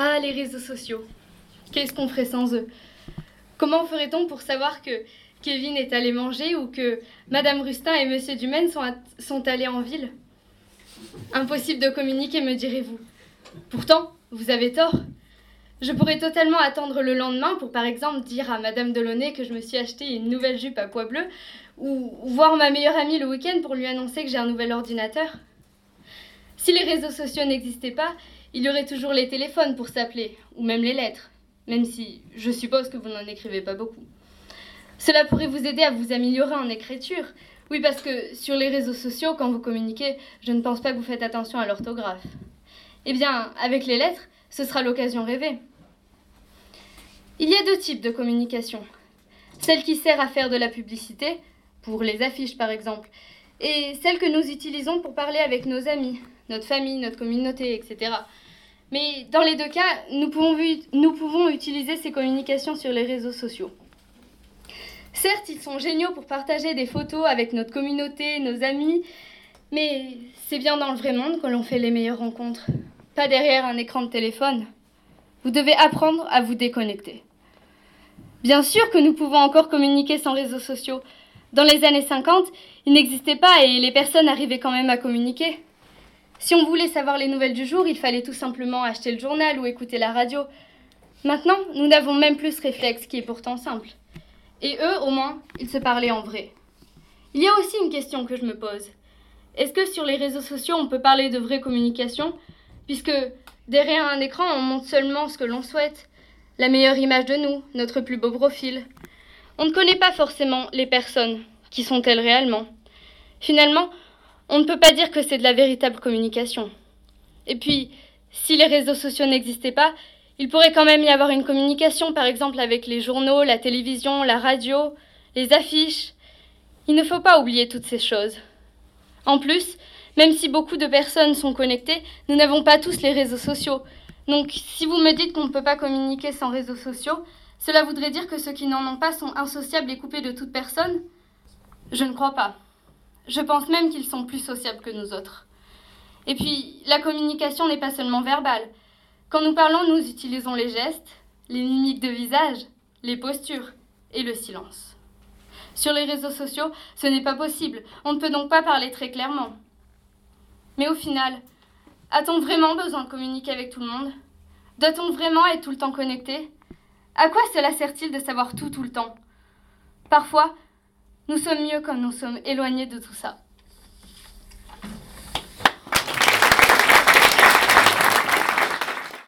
Ah, les réseaux sociaux. Qu'est-ce qu'on ferait sans eux? Comment ferait-on pour savoir que Kevin est allé manger ou que Madame Rustin et Monsieur Dumaine sont, sont allés en ville? Impossible de communiquer, me direz-vous. Pourtant, vous avez tort. Je pourrais totalement attendre le lendemain pour, par exemple, dire à Madame Delaunay que je me suis acheté une nouvelle jupe à pois bleu, ou voir ma meilleure amie le week-end pour lui annoncer que j'ai un nouvel ordinateur. Si les réseaux sociaux n'existaient pas, il y aurait toujours les téléphones pour s'appeler, ou même les lettres, même si je suppose que vous n'en écrivez pas beaucoup. Cela pourrait vous aider à vous améliorer en écriture. Oui, parce que sur les réseaux sociaux, quand vous communiquez, je ne pense pas que vous faites attention à l'orthographe. Eh bien, avec les lettres, ce sera l'occasion rêvée. Il y a deux types de communication. Celle qui sert à faire de la publicité, pour les affiches par exemple, et celle que nous utilisons pour parler avec nos amis, notre famille, notre communauté, etc. Mais dans les deux cas, nous pouvons, utiliser ces communications sur les réseaux sociaux. Certes, ils sont géniaux pour partager des photos avec notre communauté, nos amis, mais c'est bien dans le vrai monde que l'on fait les meilleures rencontres, pas derrière un écran de téléphone. Vous devez apprendre à vous déconnecter. Bien sûr que nous pouvons encore communiquer sans réseaux sociaux. Dans les années 50, ils n'existaient pas et les personnes arrivaient quand même à communiquer. Si on voulait savoir les nouvelles du jour, il fallait tout simplement acheter le journal ou écouter la radio. Maintenant, nous n'avons même plus ce réflexe qui est pourtant simple. Et eux, au moins, ils se parlaient en vrai. Il y a aussi une question que je me pose. Est-ce que sur les réseaux sociaux, on peut parler de vraie communication? Puisque derrière un écran, on montre seulement ce que l'on souhaite, la meilleure image de nous, notre plus beau profil. On ne connaît pas forcément les personnes. Qui sont-elles réellement Finalement, on ne peut pas dire que c'est de la véritable communication. Et puis, si les réseaux sociaux n'existaient pas, il pourrait quand même y avoir une communication, par exemple avec les journaux, la télévision, la radio, les affiches. Il ne faut pas oublier toutes ces choses. En plus, même si beaucoup de personnes sont connectées, nous n'avons pas tous les réseaux sociaux. Donc, si vous me dites qu'on ne peut pas communiquer sans réseaux sociaux, cela voudrait dire que ceux qui n'en ont pas sont insociables et coupés de toute personne? Je ne crois pas. Je pense même qu'ils sont plus sociables que nous autres. Et puis, la communication n'est pas seulement verbale. Quand nous parlons, nous utilisons les gestes, les mimiques de visage, les postures et le silence. Sur les réseaux sociaux, ce n'est pas possible. On ne peut donc pas parler très clairement. Mais au final, a-t-on vraiment besoin de communiquer avec tout le monde? Doit-on vraiment être tout le temps connecté? À quoi cela sert-il de savoir tout tout le temps? Parfois, nous sommes mieux quand nous sommes éloignés de tout ça.